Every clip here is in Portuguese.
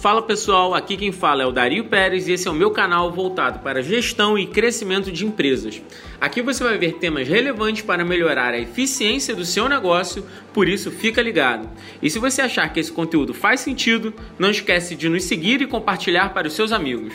Fala pessoal, aqui quem fala é o Dario Pérez e esse é o meu canal voltado para gestão e crescimento de empresas. Aqui você vai ver temas relevantes para melhorar a eficiência do seu negócio, por isso fica ligado. E se você achar que esse conteúdo faz sentido, não esquece de nos seguir e compartilhar para os seus amigos.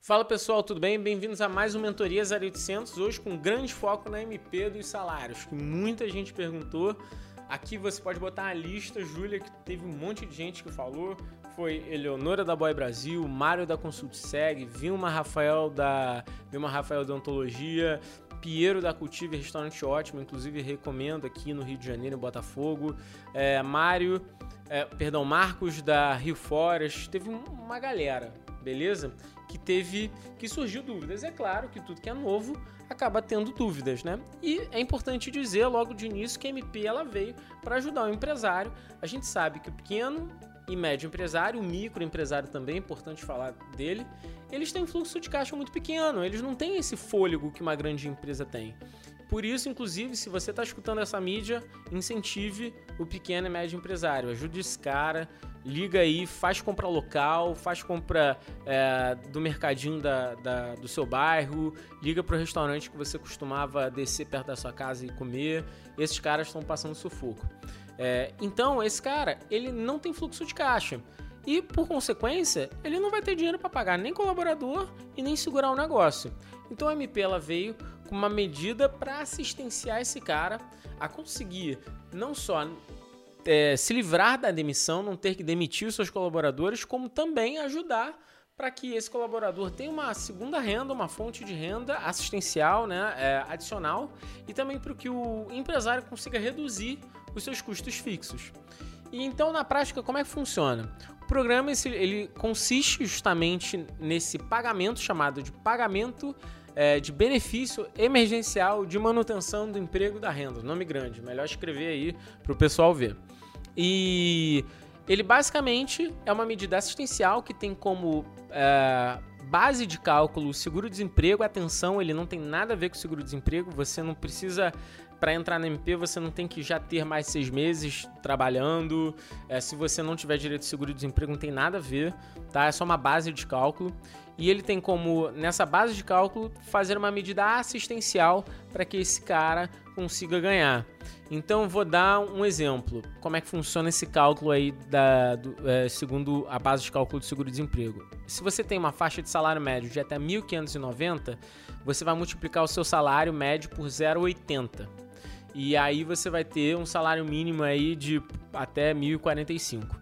Fala pessoal, tudo bem? Bem-vindos a mais um Mentoria 0800, hoje com grande foco na MP dos salários, que muita gente perguntou. Aqui você pode botar a lista, Júlia, que teve um monte de gente que falou. Foi Eleonora da Boy Brasil, Mário da Consult Seg, Vilma Rafael da Vilma Rafael da Ontologia, Piero da Cultive Restaurante Ótimo, inclusive recomendo aqui no Rio de Janeiro, em Botafogo. É, Mário, é, perdão, Marcos da Rio Forest, teve uma galera, beleza? Que teve, que surgiu dúvidas. É claro que tudo que é novo acaba tendo dúvidas, né? E é importante dizer logo de início que a MP ela veio para ajudar o empresário. A gente sabe que o pequeno e médio empresário, o microempresário também, é importante falar dele, eles têm fluxo de caixa muito pequeno, eles não têm esse fôlego que uma grande empresa tem. Por isso, inclusive, se você está escutando essa mídia, incentive o pequeno e médio empresário, ajude esse cara, liga aí, faz compra local, faz compra é, do mercadinho da, da, do seu bairro, liga para o restaurante que você costumava descer perto da sua casa e comer. Esses caras estão passando sufoco. É, então, esse cara, ele não tem fluxo de caixa. E, por consequência, ele não vai ter dinheiro para pagar nem colaborador e nem segurar o negócio. Então, a MP ela veio uma medida para assistenciar esse cara a conseguir não só é, se livrar da demissão, não ter que demitir os seus colaboradores, como também ajudar para que esse colaborador tenha uma segunda renda, uma fonte de renda assistencial, né, é, adicional, e também para que o empresário consiga reduzir os seus custos fixos. E então, na prática, como é que funciona? O programa ele consiste justamente nesse pagamento chamado de pagamento é, de benefício emergencial de manutenção do emprego da renda. Nome grande, melhor escrever aí para o pessoal ver. E ele basicamente é uma medida assistencial que tem como é, base de cálculo o seguro-desemprego. Atenção, ele não tem nada a ver com o seguro-desemprego. Você não precisa, para entrar na MP, você não tem que já ter mais seis meses trabalhando. É, se você não tiver direito de seguro-desemprego, não tem nada a ver, tá? É só uma base de cálculo e ele tem como, nessa base de cálculo, fazer uma medida assistencial para que esse cara consiga ganhar. Então, vou dar um exemplo. Como é que funciona esse cálculo aí da, do, é, segundo a base de cálculo do seguro-desemprego? Se você tem uma faixa de salário médio de até 1.590, você vai multiplicar o seu salário médio por 0,80. E aí você vai ter um salário mínimo aí de até 1.045.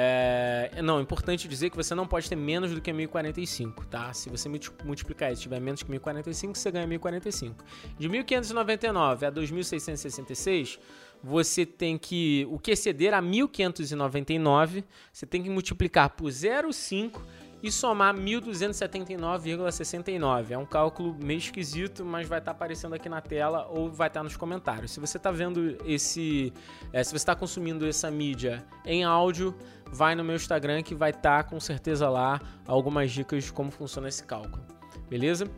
É, não, é importante dizer que você não pode ter menos do que 1045, tá? Se você multiplicar isso, tiver menos que 1045, você ganha 1045. De 1599 a 2666, você tem que o que exceder a 1599, você tem que multiplicar por 0,5 e somar 1.279,69. É um cálculo meio esquisito, mas vai estar tá aparecendo aqui na tela ou vai estar tá nos comentários. Se você está vendo esse, é, se você está consumindo essa mídia em áudio, vai no meu Instagram que vai estar tá, com certeza lá algumas dicas de como funciona esse cálculo, beleza?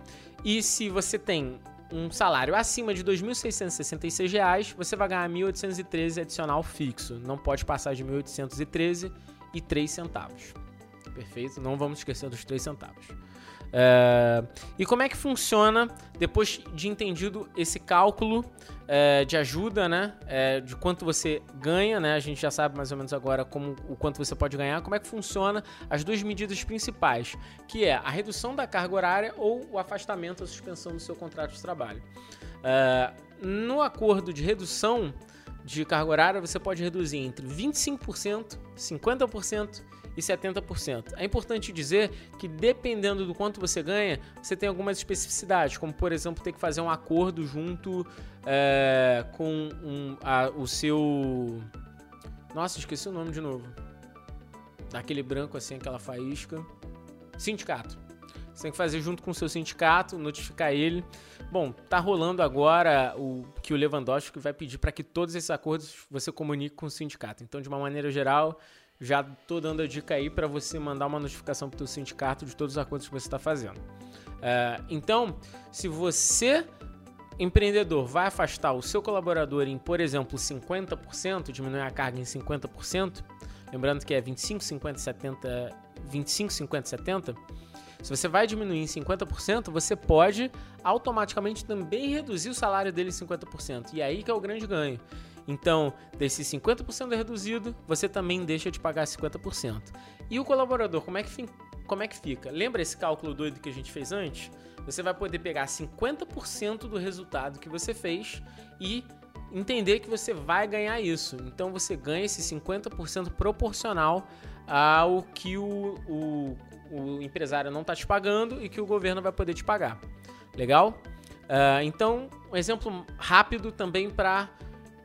E se você tem um salário acima de R$ 2.666, você vai ganhar 1.813 adicional fixo. Não pode passar de 1.813 e 3 centavos. Perfeito? Não vamos esquecer dos 3 centavos. É, e como é que funciona depois de entendido esse cálculo é, de ajuda, né? É, de quanto você ganha, né? A gente já sabe mais ou menos agora como o quanto você pode ganhar. Como é que funciona as duas medidas principais, que é a redução da carga horária ou o afastamento, a suspensão do seu contrato de trabalho. É, no acordo de redução de carga horária, você pode reduzir entre 25%, 50% e 70%. É importante dizer que dependendo do quanto você ganha, você tem algumas especificidades, como por exemplo ter que fazer um acordo junto é, com um, a, o seu. Nossa, esqueci o nome de novo. Daquele branco assim, aquela faísca. Sindicato. Você tem que fazer junto com o seu sindicato, notificar ele. Bom, tá rolando agora o que o Lewandowski vai pedir para que todos esses acordos você comunique com o sindicato. Então, de uma maneira geral, já tô dando a dica aí para você mandar uma notificação para o sindicato de todos os acordos que você está fazendo. É, então, se você empreendedor vai afastar o seu colaborador em, por exemplo, 50%, diminuir a carga em 50%, lembrando que é 25, 50, 70, 25, 50, 70, se você vai diminuir em 50%, você pode automaticamente também reduzir o salário dele em 50%. E aí que é o grande ganho. Então, desse 50% reduzido, você também deixa de pagar 50%. E o colaborador, como é que, como é que fica? Lembra esse cálculo doido que a gente fez antes? Você vai poder pegar 50% do resultado que você fez e entender que você vai ganhar isso. Então você ganha esse 50% proporcional ao que o, o, o empresário não está te pagando e que o governo vai poder te pagar. Legal? Uh, então, um exemplo rápido também para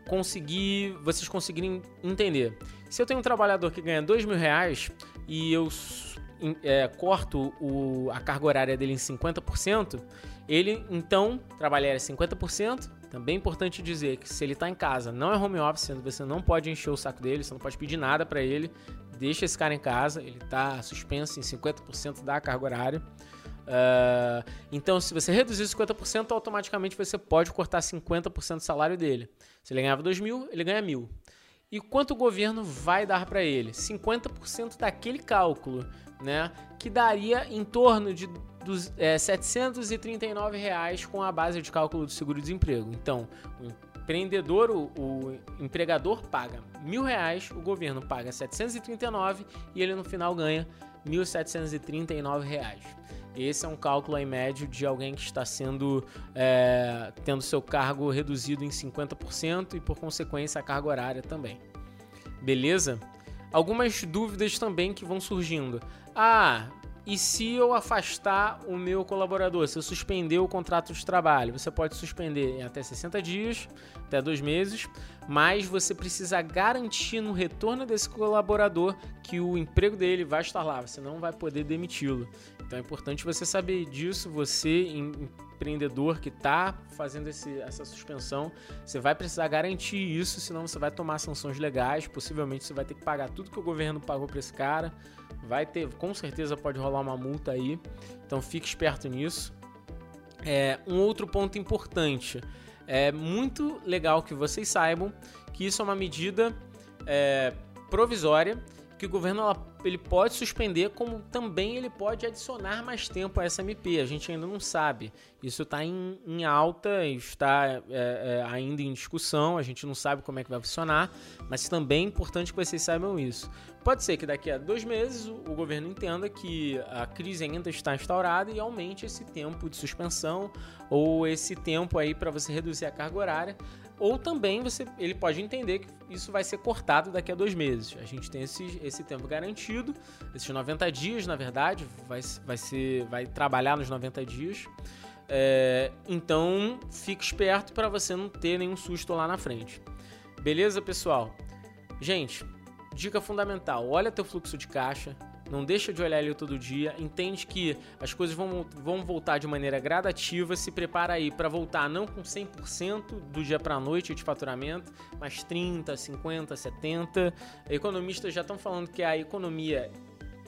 conseguir vocês conseguirem entender. Se eu tenho um trabalhador que ganha dois mil reais e eu é, corto o, a carga horária dele em 50%, ele então trabalharia 50%. Também é importante dizer que se ele está em casa, não é home office, você não pode encher o saco dele, você não pode pedir nada para ele, deixa esse cara em casa, ele está suspenso em 50% da carga horária. Uh, então, se você reduzir 50%, automaticamente você pode cortar 50% do salário dele. Se ele ganhava 2 mil, ele ganha mil. E quanto o governo vai dar para ele? 50% daquele cálculo, né? Que daria em torno de dos, é, 739 reais com a base de cálculo do seguro-desemprego. Então, o empreendedor, o, o, empregador paga mil reais, o governo paga 739 e ele no final ganha 1.739 reais. Esse é um cálculo em médio de alguém que está sendo é, tendo seu cargo reduzido em 50% e por consequência a carga horária também. Beleza? Algumas dúvidas também que vão surgindo. Ah, e se eu afastar o meu colaborador, se eu suspender o contrato de trabalho, você pode suspender em até 60 dias, até dois meses, mas você precisa garantir no retorno desse colaborador que o emprego dele vai estar lá, você não vai poder demiti-lo. Então é importante você saber disso, você empreendedor que está fazendo esse, essa suspensão, você vai precisar garantir isso, senão você vai tomar sanções legais, possivelmente você vai ter que pagar tudo que o governo pagou para esse cara vai ter, com certeza pode rolar uma multa aí, então fique esperto nisso. É, um outro ponto importante, é muito legal que vocês saibam que isso é uma medida é, provisória que o governo ela, ele pode suspender, como também ele pode adicionar mais tempo a essa MP. A gente ainda não sabe. Isso está em, em, alta, está é, é, ainda em discussão, a gente não sabe como é que vai funcionar, mas também é importante que vocês saibam isso. Pode ser que daqui a dois meses o, governo entenda que a crise ainda está instaurada e aumente esse tempo de suspensão ou esse tempo aí para você reduzir a carga horária ou também você, ele pode entender que isso vai ser cortado daqui a dois meses. A gente tem esse, esse tempo garantido, esses 90 dias, na verdade, vai, vai, ser, vai trabalhar nos 90 dias. É, então, fique esperto para você não ter nenhum susto lá na frente. Beleza, pessoal? Gente, dica fundamental: olha teu fluxo de caixa, não deixa de olhar ele todo dia, entende que as coisas vão, vão voltar de maneira gradativa, se prepara aí para voltar não com 100% do dia para a noite de faturamento, mas 30, 50, 70. Economistas já estão falando que a economia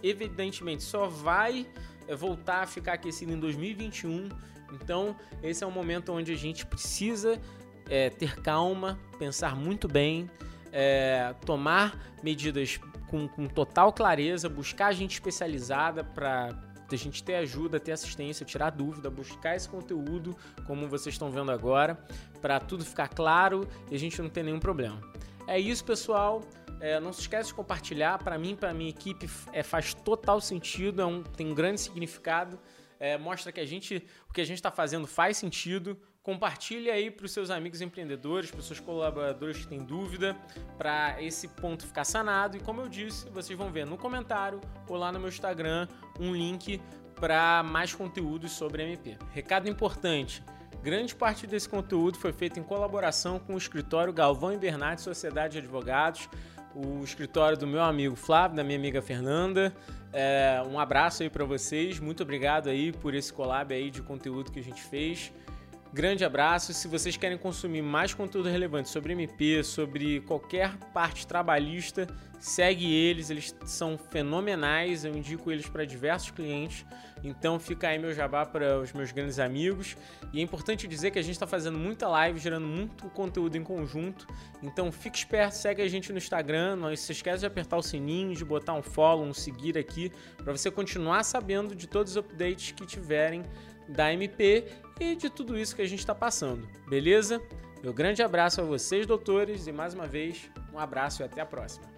evidentemente só vai eh, voltar a ficar aquecida em 2021. Então, esse é um momento onde a gente precisa é, ter calma, pensar muito bem, é, tomar medidas com, com total clareza, buscar gente especializada para a gente ter ajuda, ter assistência, tirar dúvida, buscar esse conteúdo, como vocês estão vendo agora, para tudo ficar claro e a gente não ter nenhum problema. É isso, pessoal. É, não se esqueça de compartilhar. Para mim, para minha equipe, é, faz total sentido, é um, tem um grande significado. É, mostra que a gente, o que a gente está fazendo faz sentido. Compartilhe aí para os seus amigos empreendedores, para os seus colaboradores que têm dúvida, para esse ponto ficar sanado. E como eu disse, vocês vão ver no comentário ou lá no meu Instagram um link para mais conteúdos sobre MP. Recado importante: grande parte desse conteúdo foi feito em colaboração com o escritório Galvão e Bernardi Sociedade de Advogados, o escritório do meu amigo Flávio, da minha amiga Fernanda. É, um abraço aí para vocês, muito obrigado aí por esse collab aí de conteúdo que a gente fez. Grande abraço. Se vocês querem consumir mais conteúdo relevante sobre MP, sobre qualquer parte trabalhista, segue eles. Eles são fenomenais. Eu indico eles para diversos clientes. Então fica aí meu jabá para os meus grandes amigos. E é importante dizer que a gente está fazendo muita live, gerando muito conteúdo em conjunto. Então fique esperto, segue a gente no Instagram. Não se esquece de apertar o sininho, de botar um follow, um seguir aqui, para você continuar sabendo de todos os updates que tiverem da MP e de tudo isso que a gente está passando, beleza? Meu grande abraço a vocês, doutores, e mais uma vez, um abraço e até a próxima.